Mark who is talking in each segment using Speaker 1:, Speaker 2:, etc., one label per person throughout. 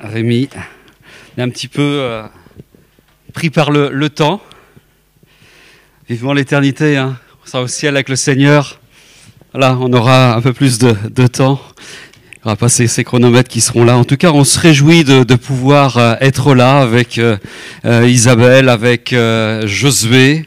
Speaker 1: Rémi. Est un petit peu euh, pris par le, temps. Vivement l'éternité, hein. on sera au ciel avec le Seigneur. Là, on aura un peu plus de, temps. Il n'y aura ces, chronomètres qui seront là. En tout cas, on se réjouit de, de pouvoir euh, être là avec euh, Isabelle, avec Josué.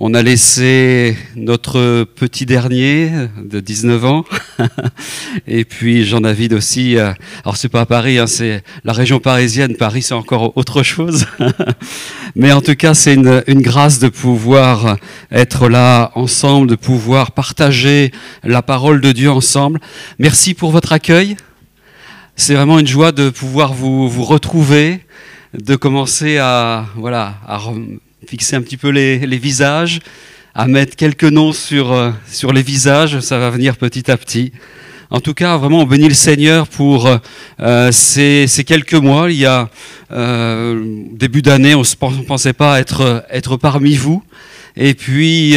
Speaker 1: On a laissé notre petit dernier de 19 ans, et puis Jean-David aussi. Alors c'est pas à Paris, hein, c'est la région parisienne. Paris, c'est encore autre chose. Mais en tout cas, c'est une, une, grâce de pouvoir être là ensemble, de pouvoir partager la parole de Dieu ensemble. Merci pour votre accueil. C'est vraiment une joie de pouvoir vous, vous retrouver, de commencer à voilà à fixer un petit peu les, visages, à mettre quelques noms sur, euh, sur les visages, ça va venir petit à petit. En tout cas, vraiment, on bénit le Seigneur pour euh, ces, ces, quelques mois. Il y a euh, début d'année, on ne pensait pas être, être parmi vous. Et puis,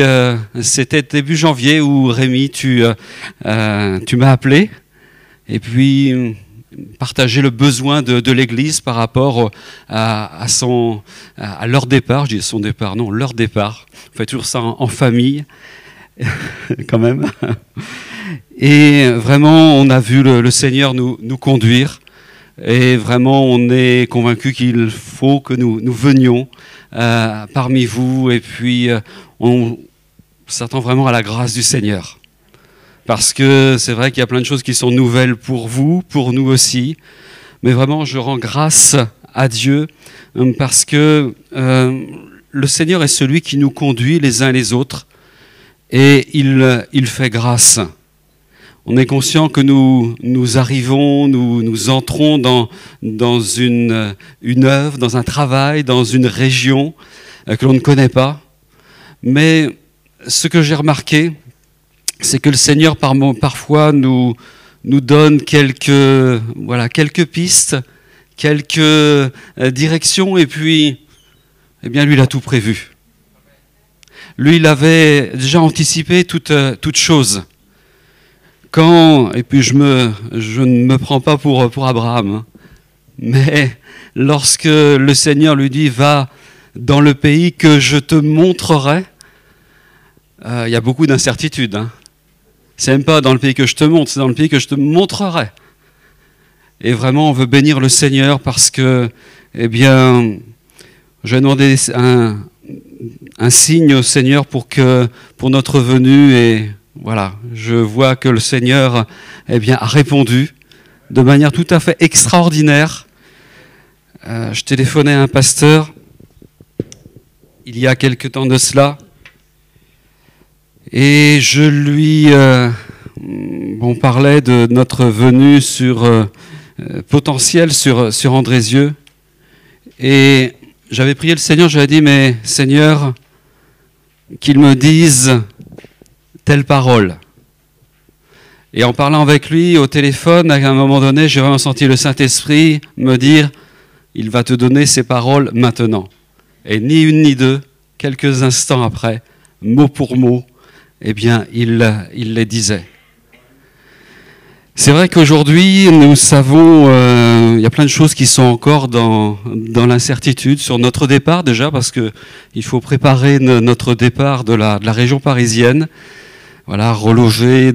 Speaker 1: c'était début janvier où Rémi, tu, tu m'as appelé. Et puis, partager le besoin de, l'Église par rapport à, leur départ. Je dis son départ, non, leur départ. On fait toujours ça en, famille, quand même. Et vraiment, on a vu le, Seigneur nous, conduire. Et vraiment, on est convaincu qu'il faut que nous, nous venions euh, parmi vous. Et puis, euh, on s'attend vraiment à la grâce du Seigneur parce que c'est vrai qu'il y a plein de choses qui sont nouvelles pour vous, pour nous aussi. Mais vraiment, je rends grâce à Dieu parce que euh, le Seigneur est celui qui nous conduit les uns les autres et il, fait grâce. On est conscient que nous, arrivons, nous, entrons dans, une, une œuvre, dans un travail, dans une région que l'on ne connaît pas. Mais ce que j'ai remarqué, c'est que le Seigneur par, parfois nous, donne quelques, pistes, quelques euh, directions, et puis, eh bien, lui, il a tout prévu. Lui, il avait déjà anticipé toute, toute chose. Quand, et puis je, me, je ne me prends pas pour, pour Abraham, hein, mais lorsque le Seigneur lui dit, va dans le pays que je te montrerai, euh, il y a beaucoup d'incertitudes. Hein. C'est même pas dans le pays que je te montre, c'est dans le pays que je te montrerai. Et vraiment, on veut bénir le Seigneur parce que, eh bien, je vais demander un, signe au Seigneur pour que, pour notre venue, et voilà, je vois que le Seigneur, eh bien, a répondu de manière tout à fait extraordinaire. Euh, je téléphonais à un pasteur il y a quelque temps de cela. Et je lui, euh, on parlait de notre venue sur euh, potentiel sur sur Andrézieux, et j'avais prié le Seigneur, j'avais dit mais Seigneur, qu'il me dise telle parole. Et en parlant avec lui au téléphone, à un moment donné, j'ai vraiment senti le Saint-Esprit me dire, il va te donner ces paroles maintenant. Et ni une ni deux, quelques instants après, mot pour mot, eh bien, il, les disait. C'est vrai qu'aujourd'hui, nous savons, euh, il y a plein de choses qui sont encore dans, l'incertitude sur notre départ déjà, parce que il faut préparer notre départ de la, région parisienne. Voilà, reloger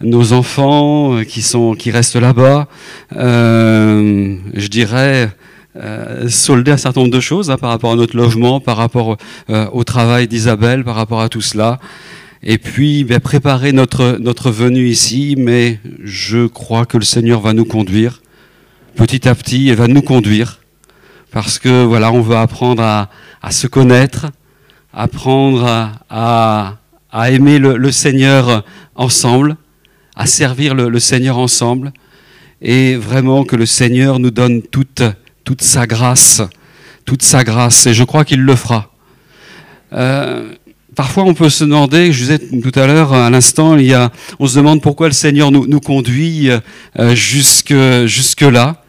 Speaker 1: nos, enfants qui sont qui restent là-bas. Euh, je dirais euh, solder un certain nombre de choses hein, par rapport à notre logement, par rapport euh, au travail d'Isabelle, par rapport à tout cela et puis ben, préparer notre, notre venue ici, mais je crois que le Seigneur va nous conduire. Petit à petit et va nous conduire. Parce que voilà, on veut apprendre à, à se connaître, apprendre à, à, à aimer le, le, Seigneur ensemble, à servir le, le, Seigneur ensemble. Et vraiment que le Seigneur nous donne toute, toute sa grâce, toute sa grâce. Et je crois qu'il le fera. Euh, Parfois, on peut se demander, je disais tout à l'heure, à l'instant, il y a, on se demande pourquoi le Seigneur nous, nous conduit euh, jusque, jusque là.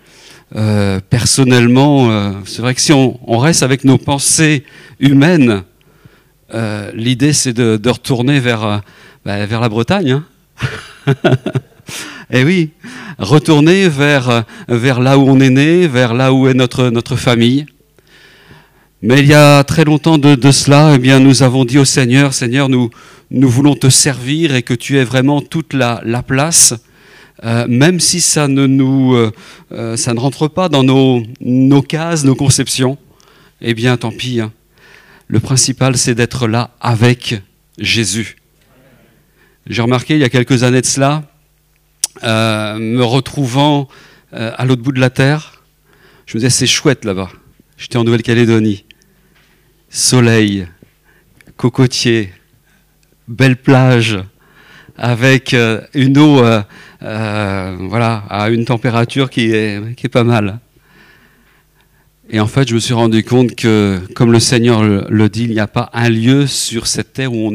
Speaker 1: Euh, personnellement, euh, c'est vrai que si on, reste avec nos pensées humaines, l'idée c'est de, de, retourner vers, bah, vers la Bretagne. Hein Et oui, retourner vers, vers là où on est né, vers là où est notre, notre famille. Mais il y a très longtemps de, cela, eh bien, nous avons dit au Seigneur, Seigneur, nous, nous voulons te servir et que tu aies vraiment toute la, la place, euh, même si ça ne, nous, euh, euh, ça ne rentre pas dans nos, nos cases, nos conceptions. Eh bien, tant pis. Hein. Le principal, c'est d'être là avec Jésus. J'ai remarqué il y a quelques années de cela, me retrouvant à l'autre bout de la terre, je me disais, c'est chouette là-bas. J'étais en Nouvelle-Calédonie soleil, cocotier, belle plage, avec euh, une eau euh, euh, voilà, à une température qui est, pas mal. Et en fait, je me suis rendu compte que, comme le Seigneur le, dit, il n'y a pas un lieu sur cette terre où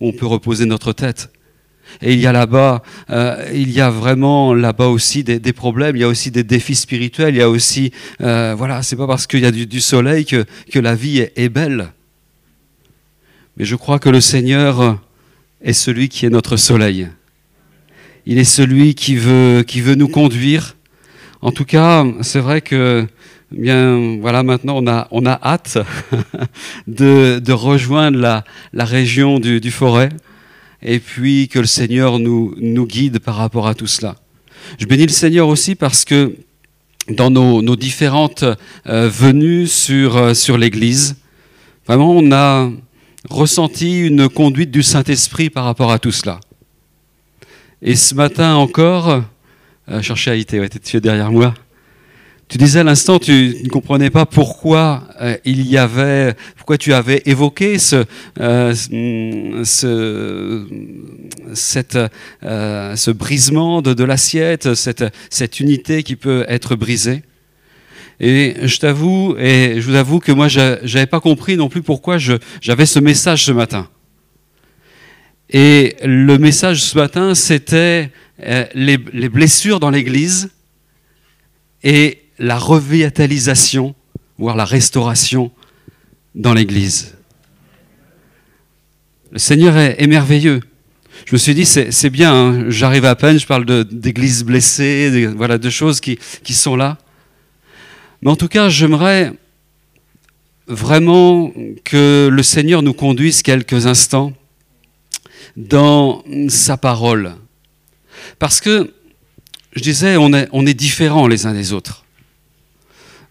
Speaker 1: on peut reposer notre tête. Et il y a là-bas, il y a vraiment là-bas aussi des, problèmes, il y a aussi des défis spirituels, il y a aussi, voilà, c'est pas parce qu'il y a du, soleil que, que, la vie est, est, belle. Mais je crois que le Seigneur est celui qui est notre soleil. Il est celui qui veut, qui veut nous conduire. En tout cas, c'est vrai que, bien, voilà, maintenant on a, on a hâte de, de rejoindre la, la région du, du forêt et puis que le Seigneur nous, guide par rapport à tout cela. Je bénis le Seigneur aussi parce que dans nos, différentes euh, venues sur, euh, sur l'Église, vraiment on a ressenti une conduite du Saint-Esprit par rapport à tout cela. Et ce matin encore, euh, chercher à ouais, tu es derrière moi? Tu disais à l'instant, tu ne comprenais pas pourquoi euh, il y avait, pourquoi tu avais évoqué ce, euh, ce, euh, ce brisement de, de l'assiette, cette, cette unité qui peut être brisée. Et je t'avoue, et je vous avoue que moi, je n'avais pas compris non plus pourquoi j'avais ce message ce matin. Et le message ce matin, c'était les, les blessures dans l'Église et la revitalisation, voire la restauration dans l'Église. Le Seigneur est, merveilleux. Je me suis dit, c'est bien, hein. j'arrive à peine, je parle d'églises blessées, voilà, de choses qui, sont là. Mais en tout cas, j'aimerais vraiment que le Seigneur nous conduise quelques instants dans sa parole. Parce que, je disais, on est différents les uns des autres.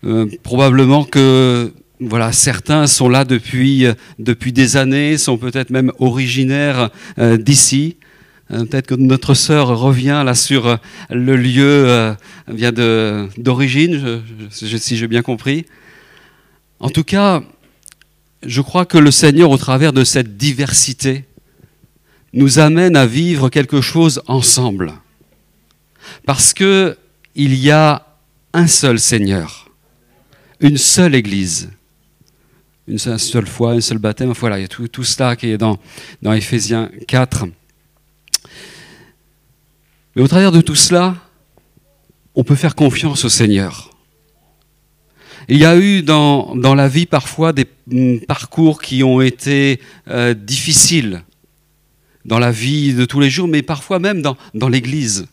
Speaker 1: Euh, probablement que voilà, certains sont là depuis, depuis des années, sont peut-être même originaires euh, d'ici. Euh, peut-être que notre sœur revient là sur le lieu vient d'origine, si j'ai bien compris. En tout cas, je crois que le Seigneur, au travers de cette diversité, nous amène à vivre quelque chose ensemble. Parce que il y a un seul Seigneur une seule Église, une seule foi, un seul baptême. Voilà, il y a tout, cela qui est dans, dans Éphésiens 4. Mais au travers de tout cela, on peut faire confiance au Seigneur. Il y a eu dans, la vie parfois des mm, parcours qui ont été euh, difficiles dans la vie de tous les jours, mais parfois même dans, dans l'Église.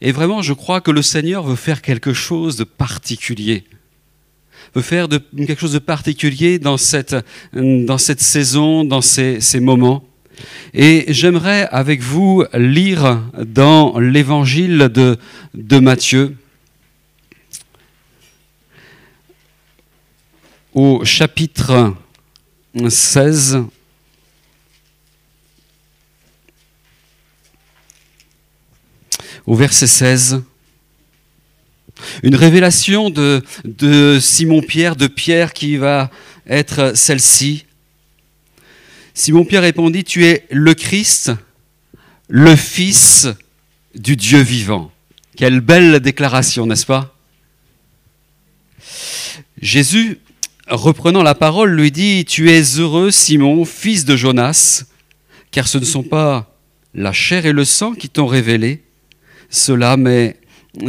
Speaker 1: Et vraiment, je crois que le Seigneur veut faire quelque chose de particulier veut faire quelque chose de particulier dans cette, dans cette saison, dans ces, ces moments. Et j'aimerais avec vous lire dans l'évangile de, de Matthieu, au chapitre 16, au verset 16. Une révélation de, Simon-Pierre, de Pierre qui va être celle-ci. Simon-Pierre répondit, Tu es le Christ, le Fils du Dieu vivant. Quelle belle déclaration, n'est-ce pas? Jésus, reprenant la parole, lui dit, Tu es heureux, Simon, fils de Jonas, car ce ne sont pas la chair et le sang qui t'ont révélé cela, mais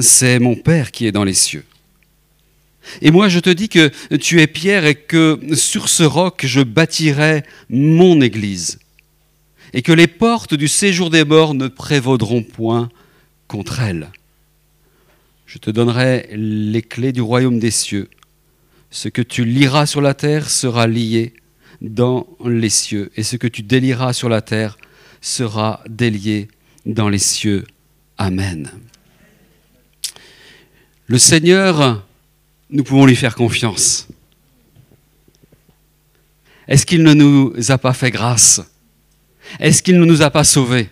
Speaker 1: c'est mon Père qui est dans les cieux. Et moi, je te dis que tu es Pierre et que sur ce roc, je bâtirai mon Église. Et que les portes du séjour des morts ne prévaudront point contre elle. Je te donnerai les clés du royaume des cieux. Ce que tu liras sur la terre sera lié dans les cieux, et ce que tu délieras sur la terre sera délié dans les cieux. Amen. Le Seigneur, nous pouvons lui faire confiance. Est-ce qu'il ne nous a pas fait grâce? Est-ce qu'il ne nous a pas sauvés?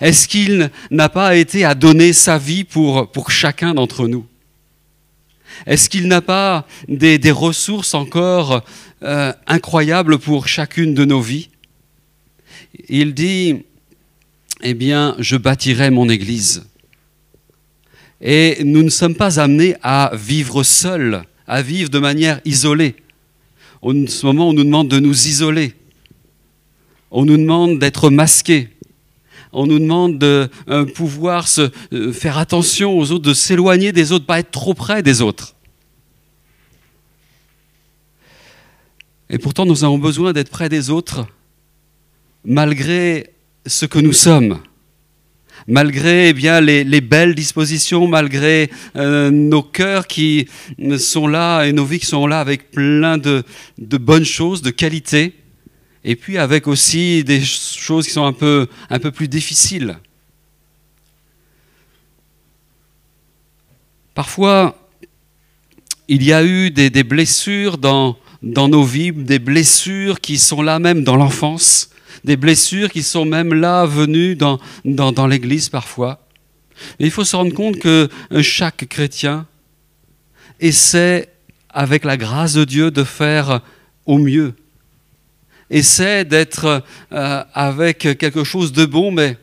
Speaker 1: Est-ce qu'il n'a pas été à donner sa vie pour, pour chacun d'entre nous? Est-ce qu'il n'a pas des, des, ressources encore euh, incroyables pour chacune de nos vies? Il dit, eh bien, je bâtirai mon Église. Et nous ne sommes pas amenés à vivre seuls, à vivre de manière isolée. En ce moment, on nous demande de nous isoler. On nous demande d'être masqués. On nous demande de euh, pouvoir se, euh, faire attention aux autres, de s'éloigner des autres, pas être trop près des autres. Et pourtant, nous avons besoin d'être près des autres, malgré ce que nous sommes malgré eh bien, les, les, belles dispositions, malgré euh, nos cœurs qui sont là et nos vies qui sont là avec plein de, bonnes choses, de qualités, et puis avec aussi des choses qui sont un peu, plus difficiles. Parfois, il y a eu des, des blessures dans, dans nos vies, des blessures qui sont là même dans l'enfance, des blessures qui sont même là venues dans, l'Église parfois. Mais il faut se rendre compte que chaque chrétien essaie, avec la grâce de Dieu, de faire au mieux. Essaie d'être euh, avec quelque chose de bon, mais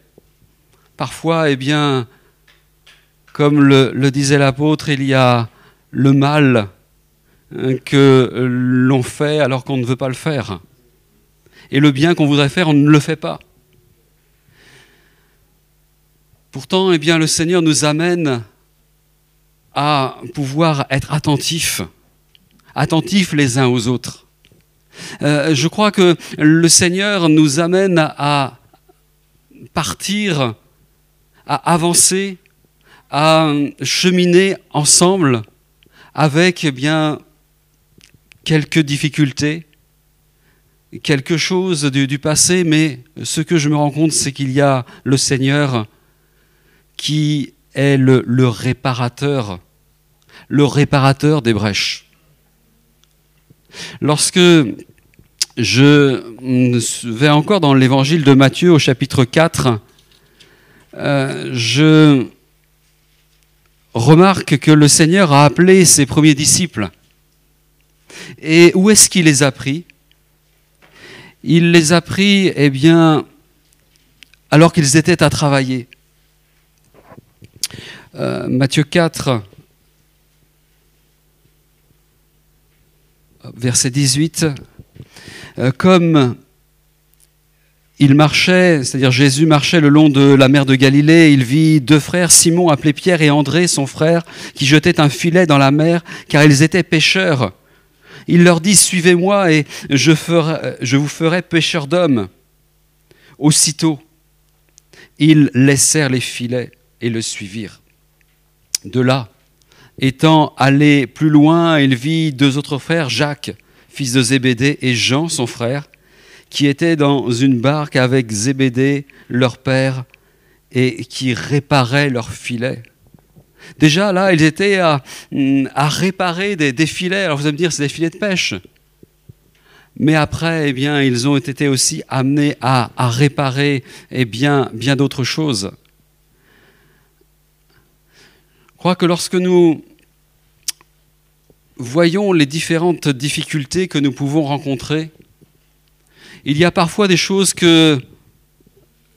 Speaker 1: parfois, eh bien, comme le, le disait l'apôtre, il y a le mal hein, que l'on fait alors qu'on ne veut pas le faire et le bien qu'on voudrait faire, on ne le fait pas. Pourtant, eh bien, le Seigneur nous amène à pouvoir être attentifs, attentifs les uns aux autres. Euh, je crois que le Seigneur nous amène à partir, à avancer, à cheminer ensemble avec eh bien quelques difficultés, quelque chose du, passé, mais ce que je me rends compte, c'est qu'il y a le Seigneur qui est le, le, réparateur, le réparateur des brèches. Lorsque je vais encore dans l'évangile de Matthieu au chapitre 4, euh, je remarque que le Seigneur a appelé ses premiers disciples. Et où est-ce qu'il les a pris? Il les a pris, eh bien, alors qu'ils étaient à travailler. Euh, Matthieu 4, verset 18, euh, comme il marchait, c'est-à-dire Jésus marchait le long de la mer de Galilée, il vit deux frères, Simon appelé Pierre et André, son frère, qui jetaient un filet dans la mer, car ils étaient pêcheurs. Il leur dit, suivez-moi et je, vous ferai pêcheur d'hommes. Aussitôt, ils laissèrent les filets et le suivirent. De là, étant allé plus loin, il vit deux autres frères, Jacques, fils de Zébédée, et Jean, son frère, qui étaient dans une barque avec Zébédée, leur père, et qui réparaient leurs filets. Déjà, là, ils étaient à, réparer des, des, filets. Alors vous allez me dire, c'est des filets de pêche. Mais après, eh bien, ils ont été aussi amenés à, à réparer eh bien, bien d'autres choses. Je crois que lorsque nous voyons les différentes difficultés que nous pouvons rencontrer, il y a parfois des choses que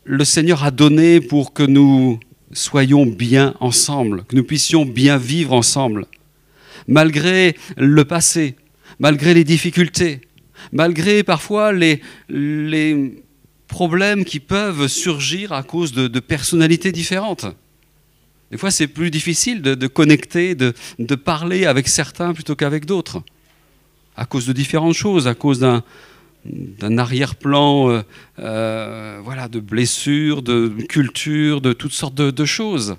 Speaker 1: le Seigneur a données pour que nous soyons bien ensemble, que nous puissions bien vivre ensemble, malgré le passé, malgré les difficultés, malgré parfois les, les problèmes qui peuvent surgir à cause de, personnalités différentes. Des fois, c'est plus difficile de, connecter, de, parler avec certains plutôt qu'avec d'autres, à cause de différentes choses, à cause d'un d'un arrière-plan euh, euh, voilà, de blessures, de culture, de toutes sortes de, choses.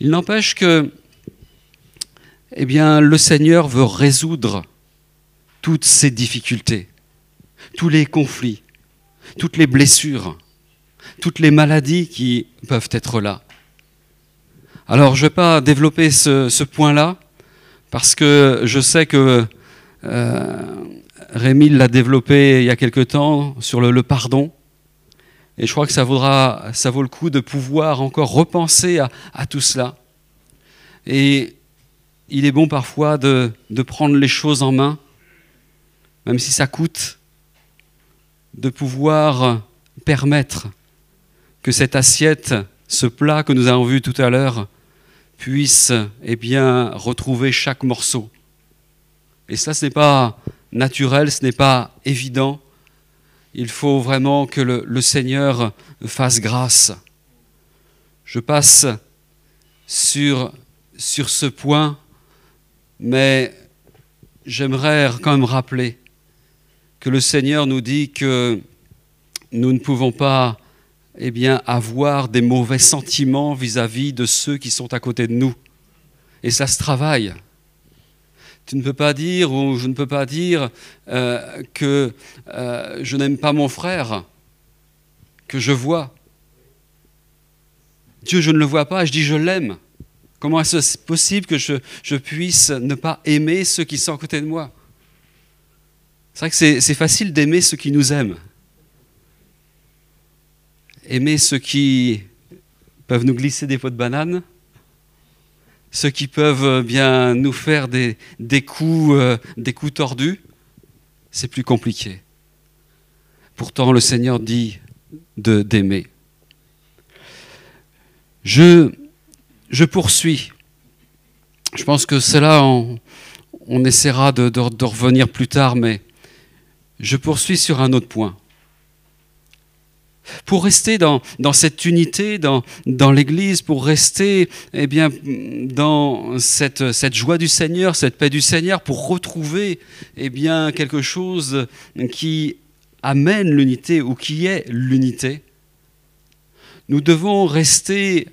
Speaker 1: Il n'empêche que eh bien, le Seigneur veut résoudre toutes ces difficultés, tous les conflits, toutes les blessures, toutes les maladies qui peuvent être là. Alors, je ne vais pas développer ce, point-là, parce que je sais que Rémi l'a développé il y a quelque temps sur le, pardon. Et je crois que ça, vaudra, ça vaut le coup de pouvoir encore repenser à, tout cela. Et il est bon parfois de, de, prendre les choses en main, même si ça coûte, de pouvoir permettre que cette assiette, ce plat que nous avons vu tout à l'heure, puisse eh bien, retrouver chaque morceau. Et ça, ce n'est pas naturel, ce n'est pas évident. Il faut vraiment que le, Seigneur fasse grâce. Je passe sur, sur ce point, mais j'aimerais quand même rappeler que le Seigneur nous dit que nous ne pouvons pas eh bien, avoir des mauvais sentiments vis-à-vis -vis de ceux qui sont à côté de nous. Et ça se travaille. Tu ne peux pas dire, ou je ne peux pas dire euh, que euh, je n'aime pas mon frère, que je vois. Dieu, je ne le vois pas, je dis je l'aime. Comment est-ce possible que je, je, puisse ne pas aimer ceux qui sont à côté de moi? C'est vrai que c'est facile d'aimer ceux qui nous aiment. Aimer ceux qui peuvent nous glisser des pots de banane, ceux qui peuvent euh, bien nous faire des, coups, euh, des coups tordus, c'est plus compliqué. Pourtant, le Seigneur dit d'aimer. Je, poursuis. Je pense que cela, on, on essaiera de revenir plus tard, mais je poursuis sur un autre point pour rester dans, cette unité, dans, l'Église, pour rester eh bien, dans cette, cette, joie du Seigneur, cette paix du Seigneur, pour retrouver eh bien, quelque chose qui amène l'unité ou qui est l'unité, nous devons rester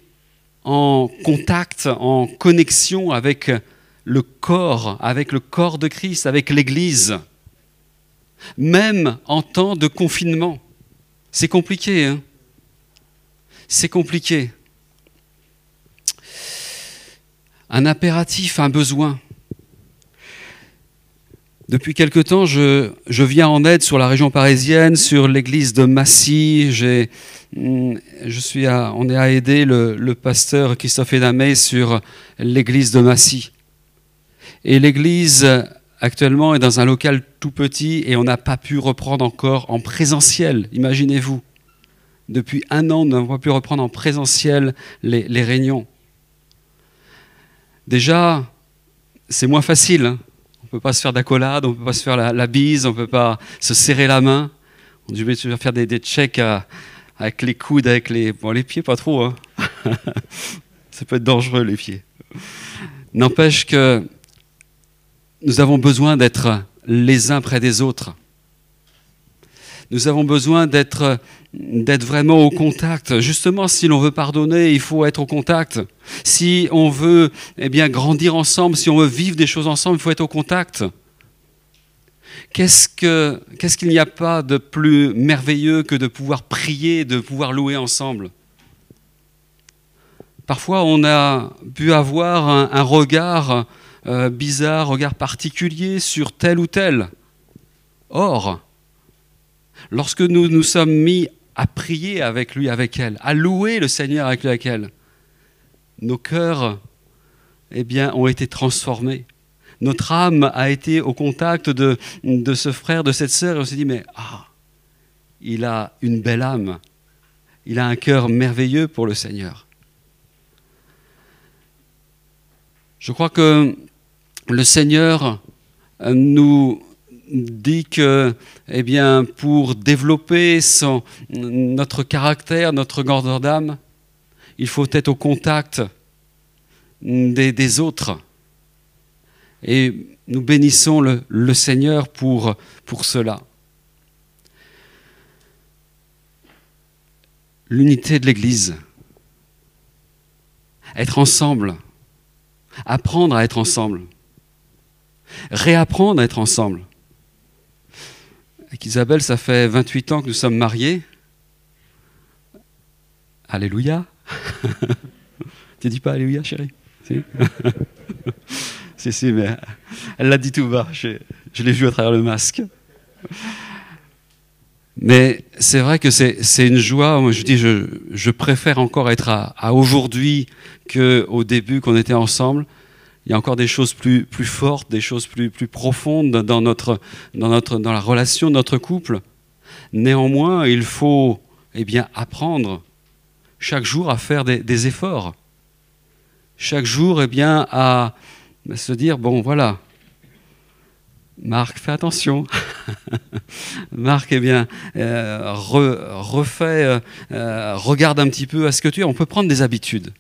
Speaker 1: en contact, en connexion avec le corps, avec le corps de Christ, avec l'Église, même en temps de confinement. C'est compliqué, hein C'est compliqué. Un impératif, un besoin. Depuis quelque temps, je, viens en aide sur la région parisienne, sur l'église de Massy. Hmm, je suis on est à aider le, pasteur Christophe Edamé sur l'église de Massy. Et l'église actuellement est dans un local tout petit et on n'a pas pu reprendre encore en présentiel, imaginez-vous. Depuis un an, nous n'avons pas pu reprendre en présentiel les, réunions. Déjà, c'est moins facile. Hein. On ne peut pas se faire d'accolade, on ne peut pas se faire la, bise, on ne peut pas se serrer la main. On dû faire des, checks avec les coudes, avec les... Bon, les pieds, pas trop. Hein. Ça peut être dangereux, les pieds. N'empêche que nous avons besoin d'être les uns près des autres. Nous avons besoin d'être vraiment au contact. Justement, si l'on veut pardonner, il faut être au contact. Si on veut eh bien, grandir ensemble, si on veut vivre des choses ensemble, il faut être au contact. Qu'est-ce qu'il n'y a pas de plus merveilleux que de pouvoir prier, de pouvoir louer ensemble? Parfois, on a pu avoir un regard euh, bizarre, regard particulier sur tel ou tel. Or, lorsque nous nous sommes mis à prier avec lui, avec elle, à louer le Seigneur avec lui, avec elle, nos cœurs eh bien, ont été transformés. Notre âme a été au contact de, de ce frère, de cette sœur, et on s'est dit, mais ah, il a une belle âme, il a un cœur merveilleux pour le Seigneur. Je crois que le Seigneur euh, nous dit que, eh bien, pour développer notre caractère, notre grandeur d'âme, il faut être au contact des, autres. Et nous bénissons le, Seigneur pour cela. L'unité de l'Église. Être ensemble. Apprendre à être ensemble. Réapprendre à être ensemble. Avec Isabelle, ça fait 28 ans que nous sommes mariés. Alléluia. tu dis pas Alléluia, chérie? Si, si, mais elle l'a dit tout bas. Je, l'ai vu à travers le masque. Mais c'est vrai que c'est une joie. Moi, je dis, je, je préfère encore être à, à aujourd'hui qu'au début qu'on était ensemble. Il y a encore des choses plus, plus fortes, des choses plus, plus profondes dans, notre, dans, notre, dans la relation de notre couple. Néanmoins, il faut eh bien, apprendre chaque jour à faire des, efforts. Chaque jour, eh bien, à se dire, bon, voilà, Marc, fais attention. Marc, eh bien, euh, euh, euh, regarde un petit peu à ce que tu es. On peut prendre des habitudes.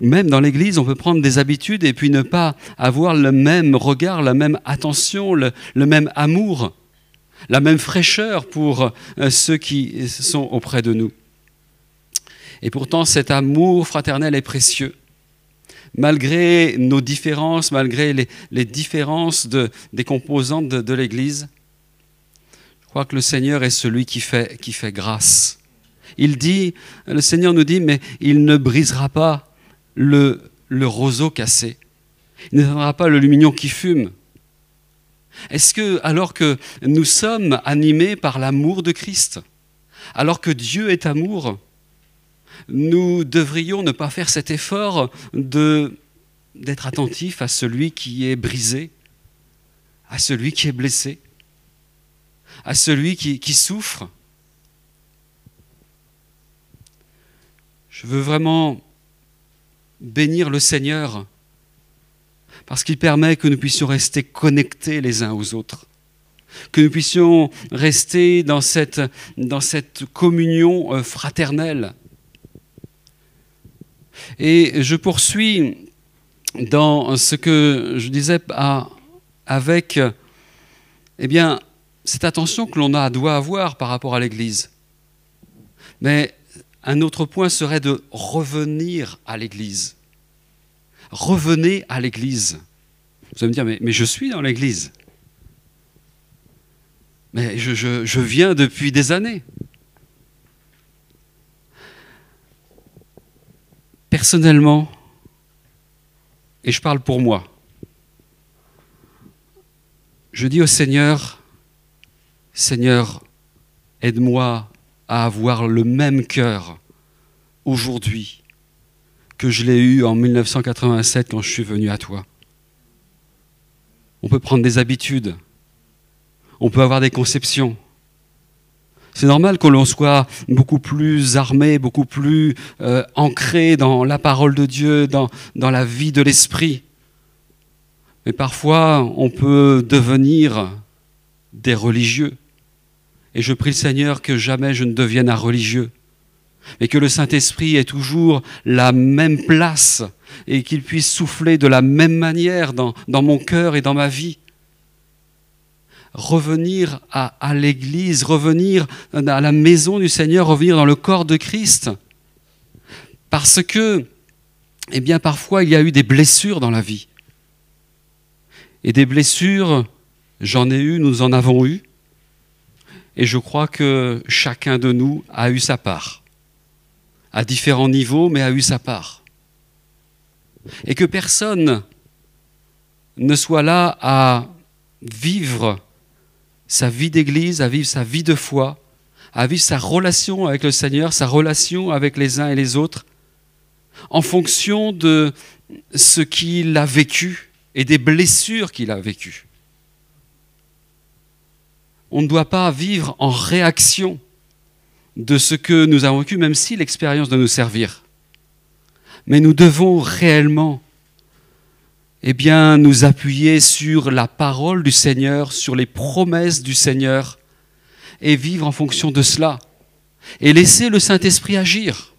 Speaker 1: Même dans l'Église, on peut prendre des habitudes et puis ne pas avoir le même regard, la même attention, le, même amour, la même fraîcheur pour euh, ceux qui sont auprès de nous. Et pourtant, cet amour fraternel est précieux. Malgré nos différences, malgré les, différences de, des composantes de, de l'Église, je crois que le Seigneur est celui qui fait, qui fait grâce. Il dit, le Seigneur nous dit, mais il ne brisera pas le, roseau cassé. Il donnera pas le lumignon qui fume. Est-ce que, alors que nous sommes animés par l'amour de Christ, alors que Dieu est amour, nous devrions ne pas faire cet effort de, d'être attentifs à celui qui est brisé, à celui qui est blessé, à celui qui souffre? Je veux vraiment bénir le Seigneur parce qu'il permet que nous puissions rester connectés les uns aux autres, que nous puissions rester dans cette, communion fraternelle. Et je poursuis dans ce que je disais à, avec eh bien, cette attention que l'on doit avoir par rapport à l'Église. Mais un autre point serait de revenir à l'Église. Revenez à l'Église. Vous allez me dire, mais, je suis dans l'Église. Mais je, viens depuis des années. Personnellement, et je parle pour moi, je dis au Seigneur, Seigneur, aide-moi à avoir le même cœur aujourd'hui je l'ai eu en 1987 quand je suis venu à toi. On peut prendre des habitudes, on peut avoir des conceptions. C'est normal que l'on soit beaucoup plus armé, beaucoup plus euh, ancré dans la parole de Dieu, dans, dans la vie de l'esprit. Mais parfois, on peut devenir des religieux. Et je prie le Seigneur que jamais je ne devienne un religieux, mais que le Saint-Esprit ait toujours la même place et qu'il puisse souffler de la même manière dans, dans mon cœur et dans ma vie. Revenir à, à l'Église, revenir à la maison du Seigneur, revenir dans le corps de Christ. Parce que, eh bien, parfois, il y a eu des blessures dans la vie. Et des blessures, j'en ai eu, nous en avons eu. Et je crois que chacun de nous a eu sa part, à différents niveaux, mais a eu sa part. Et que personne ne soit là à vivre sa vie d'église, à vivre sa vie de foi, à vivre sa relation avec le Seigneur, sa relation avec les uns et les autres, en fonction de ce qu'il a vécu et des blessures qu'il a vécues on ne doit pas vivre en réaction de ce que nous avons vécu, même si l'expérience doit nous servir. Mais nous devons réellement eh bien, nous appuyer sur la parole du Seigneur, sur les promesses du Seigneur, et vivre en fonction de cela. Et laisser le Saint-Esprit agir,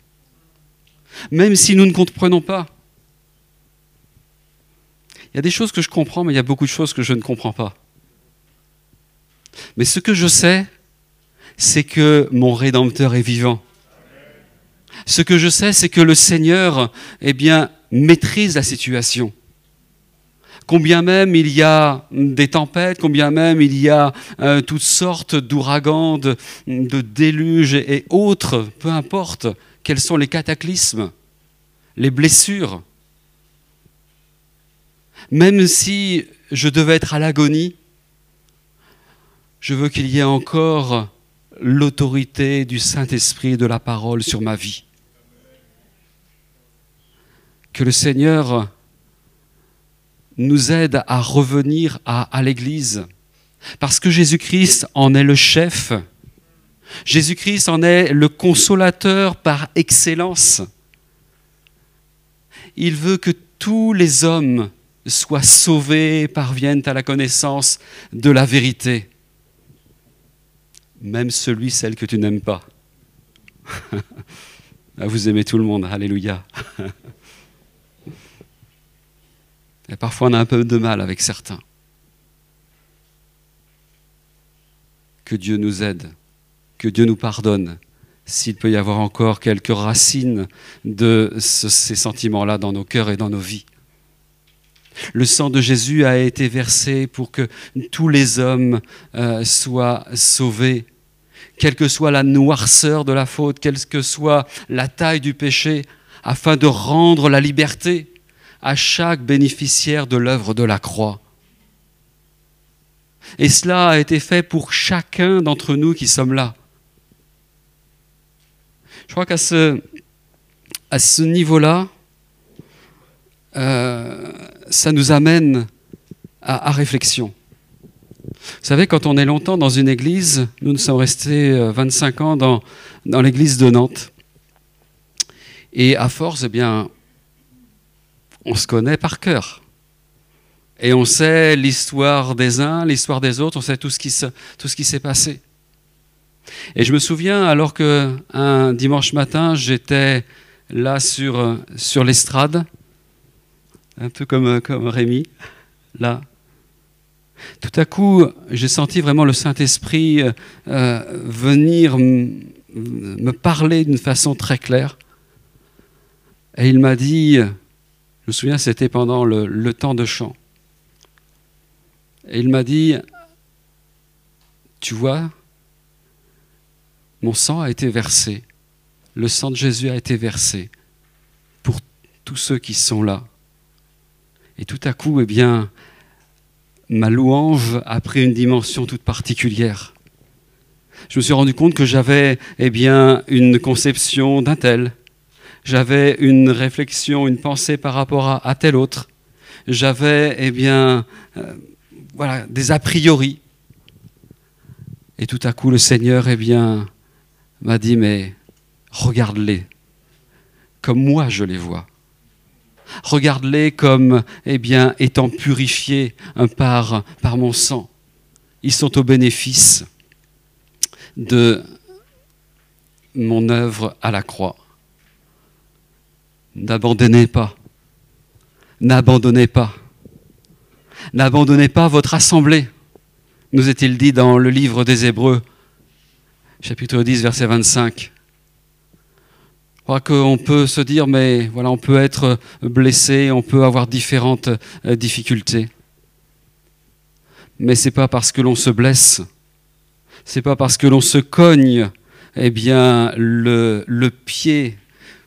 Speaker 1: même si nous ne comprenons pas. Il y a des choses que je comprends, mais il y a beaucoup de choses que je ne comprends pas. Mais ce que je sais, c'est que mon Rédempteur est vivant. Ce que je sais, c'est que le Seigneur, eh bien, maîtrise la situation. Combien même il y a des tempêtes, combien même il y a euh, toutes sortes d'ouragans, de, de déluges et autres, peu importe quels sont les cataclysmes, les blessures. Même si je devais être à l'agonie, je veux qu'il y ait encore l'autorité du Saint-Esprit et de la parole sur ma vie. Que le Seigneur nous aide à revenir à, à l'Église, parce que Jésus-Christ en est le chef. Jésus-Christ en est le consolateur par excellence. Il veut que tous les hommes soient sauvés, parviennent à la connaissance de la vérité même celui, celle que tu n'aimes pas. Ah, vous aimez tout le monde, alléluia. Et parfois on a un peu de mal avec certains. Que Dieu nous aide, que Dieu nous pardonne, s'il peut y avoir encore quelques racines de ces sentiments-là dans nos cœurs et dans nos vies. Le sang de Jésus a été versé pour que tous les hommes euh, soient sauvés quelle que soit la noirceur de la faute, quelle que soit la taille du péché, afin de rendre la liberté à chaque bénéficiaire de l'œuvre de la croix. Et cela a été fait pour chacun d'entre nous qui sommes là. Je crois qu'à ce, niveau-là, euh, ça nous amène à réflexion. Vous savez, quand on est longtemps dans une église, nous nous sommes restés 25 euh, ans dans, dans l'église de Nantes. Et à force, eh bien, on se connaît par cœur. Et on sait l'histoire des uns, l'histoire des autres, on sait tout ce qui, s'est passé. Et je me souviens, alors que un dimanche matin, j'étais là sur, sur l'estrade, un peu comme, comme Rémi, là, tout à coup, j'ai senti vraiment le Saint-Esprit euh, euh, venir me parler d'une façon très claire. Et il m'a dit, je me souviens, c'était pendant le, temps de chant. Et il m'a dit, tu vois, mon sang a été versé, le sang de Jésus a été versé pour tous ceux qui sont là. Et tout à coup, eh bien, ma louange a pris une dimension toute particulière. Je me suis rendu compte que j'avais eh bien, une conception d'un tel. J'avais une réflexion, une pensée par rapport à, tel autre. J'avais eh bien, euh, voilà, des a priori. Et tout à coup, le Seigneur eh bien, m'a dit, mais regarde-les comme moi je les vois. Regarde-les comme eh étant purifiés par, par mon sang. Ils sont au bénéfice de mon œuvre à la croix. N'abandonnez pas. N'abandonnez pas. N'abandonnez pas votre assemblée, nous est-il dit dans le livre des Hébreux, chapitre 10, verset 25. Crois qu'on peut se dire, mais voilà, on peut être blessé, on peut avoir différentes euh, difficultés. Mais c'est pas parce que l'on se blesse, c'est pas parce que l'on se cogne, eh bien, le, le pied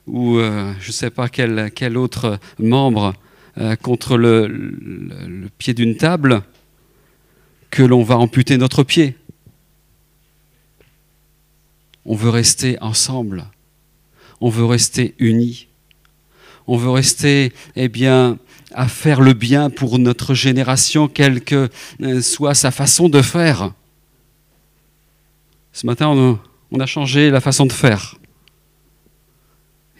Speaker 1: ou euh, je ne sais pas quel, quel autre membre euh, contre le, le pied d'une table que l'on va amputer notre pied. On veut rester ensemble on veut rester unis. On veut rester, eh bien, à faire le bien pour notre génération, quelle que euh, soit sa façon de faire. Ce matin, on a changé la façon de faire.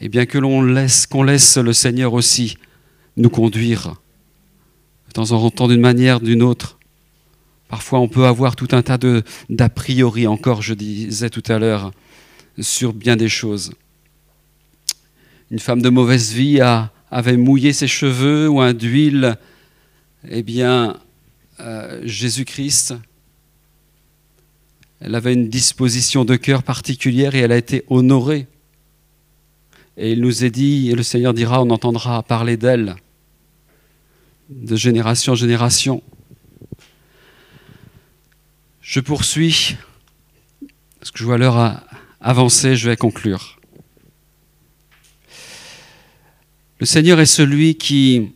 Speaker 1: Et bien que l'on laisse, qu'on laisse le Seigneur aussi nous conduire, de temps en temps d'une manière, d'une autre. Parfois, on peut avoir tout un tas d'a priori, encore, je disais tout à l'heure, sur bien des choses. Une femme de mauvaise vie avait mouillé ses cheveux ou un d'huile eh bien, euh, Jésus-Christ, elle avait une disposition de cœur particulière et elle a été honorée. Et il nous est dit, et le Seigneur dira, on entendra parler d'elle de génération en génération. Je poursuis, parce que je vois l'heure avancer, je vais conclure. Le Seigneur est celui qui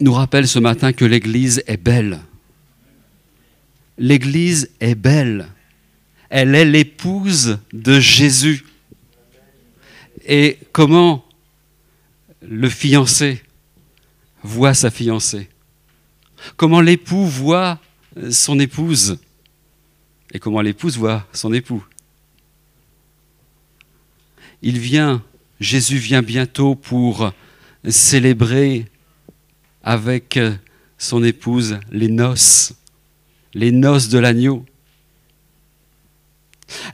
Speaker 1: nous rappelle ce matin que l'Église est belle. L'Église est belle. Elle est l'épouse de Jésus. Et comment le fiancé voit sa fiancée? Comment l'époux voit son épouse? Et comment l'épouse voit son époux? Il vient, Jésus vient bientôt pour célébrer avec son épouse les noces, les noces de l'agneau.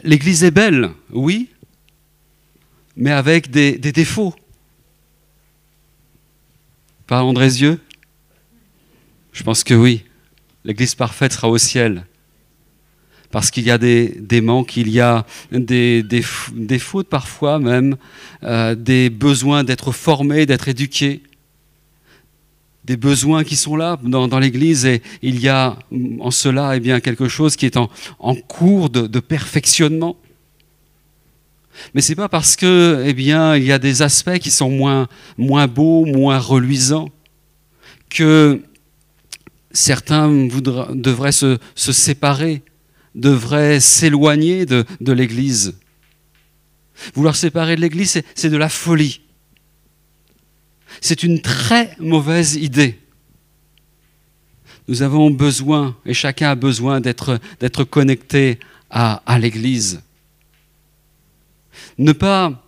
Speaker 1: L'Église est belle, oui, mais avec des, défauts. Pas Andrézieux? Je pense que oui. L'Église parfaite sera au ciel. Parce qu'il y a des, manques, il y a des, fautes parfois même, euh, des besoins d'être formés, d'être éduqués des besoins qui sont là dans, l'Église et il y a en cela eh bien, quelque chose qui est en, cours de, perfectionnement. Mais ce n'est pas parce que eh y a des aspects qui sont moins, moins beaux, moins reluisants, que certains devraient se, séparer, devraient s'éloigner de, de l'Église. Vouloir séparer de l'Église, c'est de la folie c'est une très mauvaise idée. Nous avons besoin, et chacun a besoin d'être, connecté à, à l'Église. Ne pas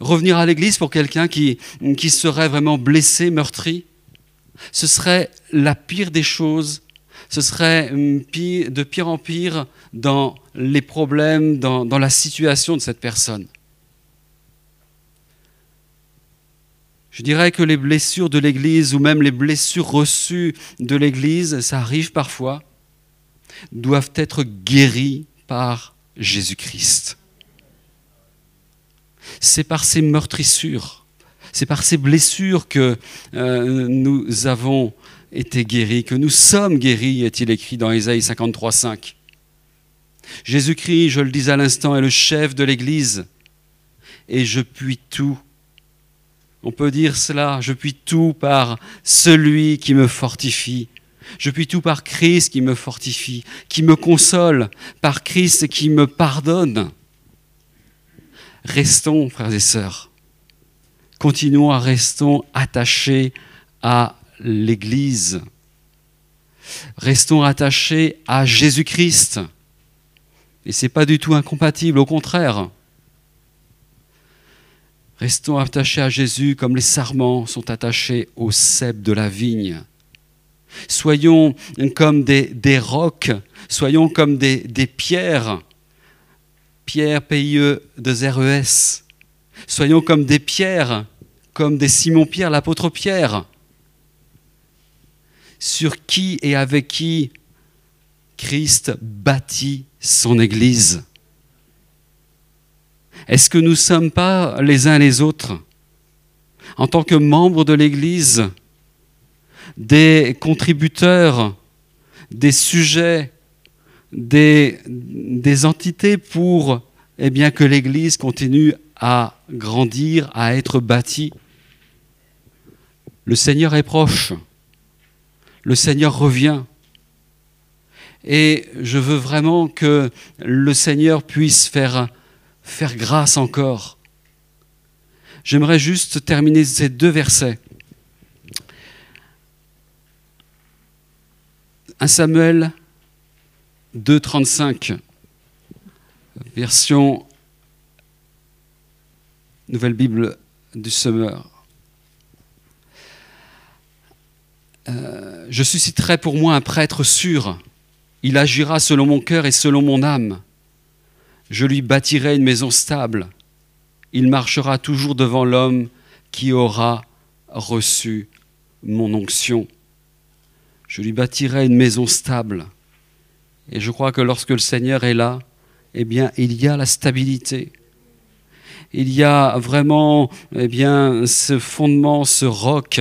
Speaker 1: revenir à l'Église pour quelqu'un qui, qui serait vraiment blessé, meurtri, ce serait la pire des choses, ce serait hum, de pire en pire dans les problèmes, dans la situation de cette personne. Je dirais que les blessures de l'Église ou même les blessures reçues de l'Église, ça arrive parfois, doivent être guéries par Jésus-Christ. C'est par ces meurtrissures, c'est par ces blessures que euh, nous avons été guéris, que nous sommes guéris, est-il écrit dans Ésaïe 53, 5. Jésus-Christ, je le dis à l'instant, est le chef de l'Église, et je puis tout on peut dire cela, je puis tout par celui qui me fortifie. Je puis tout par Christ qui me fortifie, qui me console, par Christ qui me pardonne. Restons, frères et sœurs, continuons à rester attachés à l'Église. Restons attachés à Jésus-Christ. Et ce n'est pas du tout incompatible, au contraire. Restons attachés à Jésus comme les sarments sont attachés au cep de la vigne. Soyons comme des, rocs, soyons comme des, pierres, pierres PIE de ZRES. Soyons comme des pierres, comme des Simon-Pierre, l'apôtre Pierre, sur qui et avec qui Christ bâtit son Église. Est-ce que nous ne sommes pas les uns les autres, en tant que membres de l'Église, des contributeurs, des sujets, des, entités pour eh bien, que l'Église continue à grandir, à être bâtie Le Seigneur est proche. Le Seigneur revient. Et je veux vraiment que le Seigneur puisse faire faire grâce encore. J'aimerais juste terminer ces deux versets. 1 Samuel 2.35, version Nouvelle Bible du Semeur. Euh, je susciterai pour moi un prêtre sûr. Il agira selon mon cœur et selon mon âme. Je lui bâtirai une maison stable. Il marchera toujours devant l'homme qui aura reçu mon onction. Je lui bâtirai une maison stable. Et je crois que lorsque le Seigneur est là, eh bien, il y a la stabilité. Il y a vraiment eh bien, ce fondement, ce roc,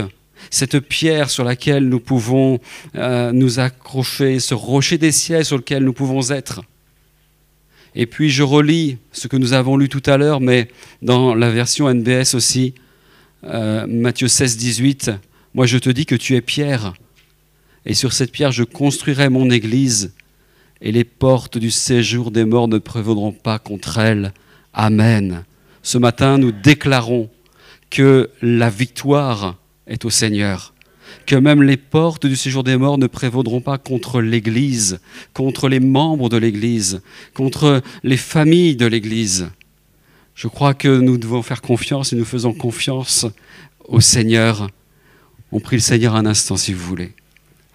Speaker 1: cette pierre sur laquelle nous pouvons euh, nous accrocher, ce rocher des ciels sur lequel nous pouvons être. Et puis je relis ce que nous avons lu tout à l'heure, mais dans la version NBS aussi, euh, Matthieu 16, 18, moi je te dis que tu es pierre, et sur cette pierre je construirai mon église, et les portes du séjour des morts ne prévaudront pas contre elle. Amen. Ce matin, nous déclarons que la victoire est au Seigneur, que même les portes du séjour des morts ne prévaudront pas contre l'Église, contre les membres de l'Église, contre les familles de l'Église. Je crois que nous devons faire confiance et nous faisons confiance au Seigneur. On prie le Seigneur un instant si vous voulez.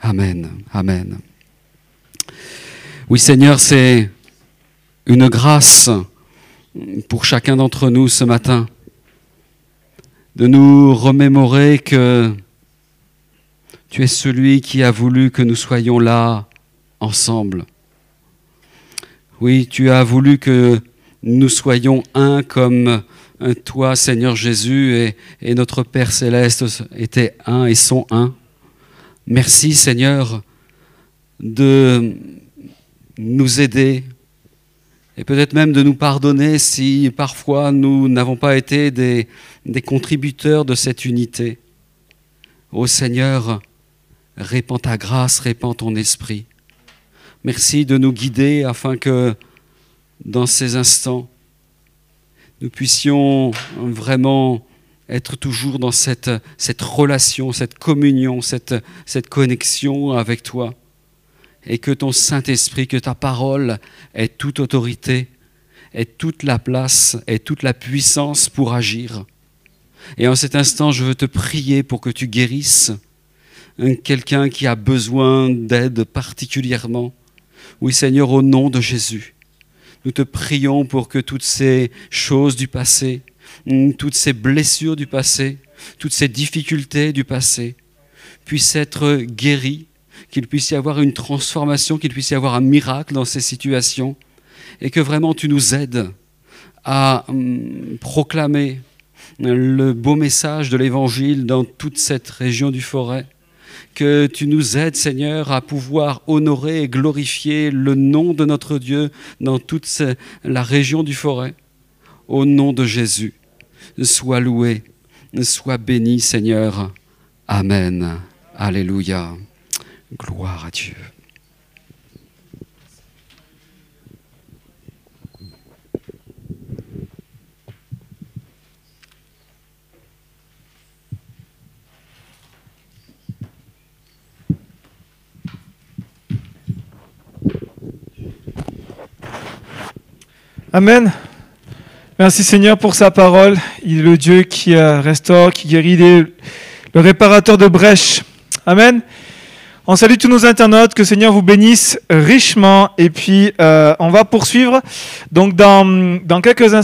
Speaker 1: Amen. Amen. Oui Seigneur, c'est une grâce pour chacun d'entre nous ce matin de nous remémorer que tu es celui qui a voulu que nous soyons là ensemble. Oui, tu as voulu que nous soyons un comme toi, Seigneur Jésus, et, notre Père céleste était un et sont un. Merci, Seigneur, de nous aider et peut-être même de nous pardonner si parfois nous n'avons pas été des, contributeurs de cette unité. Ô Seigneur, répands ta grâce, répands ton esprit. Merci de nous guider afin que dans ces instants, nous puissions vraiment être toujours dans cette, relation, cette communion, cette connexion avec toi et que ton Saint-Esprit, que ta parole ait toute autorité, ait toute la place, ait toute la puissance pour agir. Et en cet instant, je veux te prier pour que tu guérisses quelqu'un qui a besoin d'aide particulièrement. Oui Seigneur, au nom de Jésus, nous te prions pour que toutes ces choses du passé, toutes ces blessures du passé, toutes ces difficultés du passé puissent être guéries qu'il puisse y avoir une transformation, qu'il puisse y avoir un miracle dans ces situations, et que vraiment tu nous aides à hum, proclamer le beau message de l'Évangile dans toute cette région du forêt, que tu nous aides, Seigneur, à pouvoir honorer et glorifier le nom de notre Dieu dans toute la région du forêt. Au nom de Jésus, sois loué, sois béni, Seigneur. Amen. Alléluia. Gloire à Dieu.
Speaker 2: Amen. Merci Seigneur pour sa parole. Il est le Dieu qui euh, restaure, qui guérit, le réparateur de brèches. Amen. On salue tous nos internautes, que Seigneur vous bénisse richement. Et puis, euh, on va poursuivre. Donc, dans quelques instants,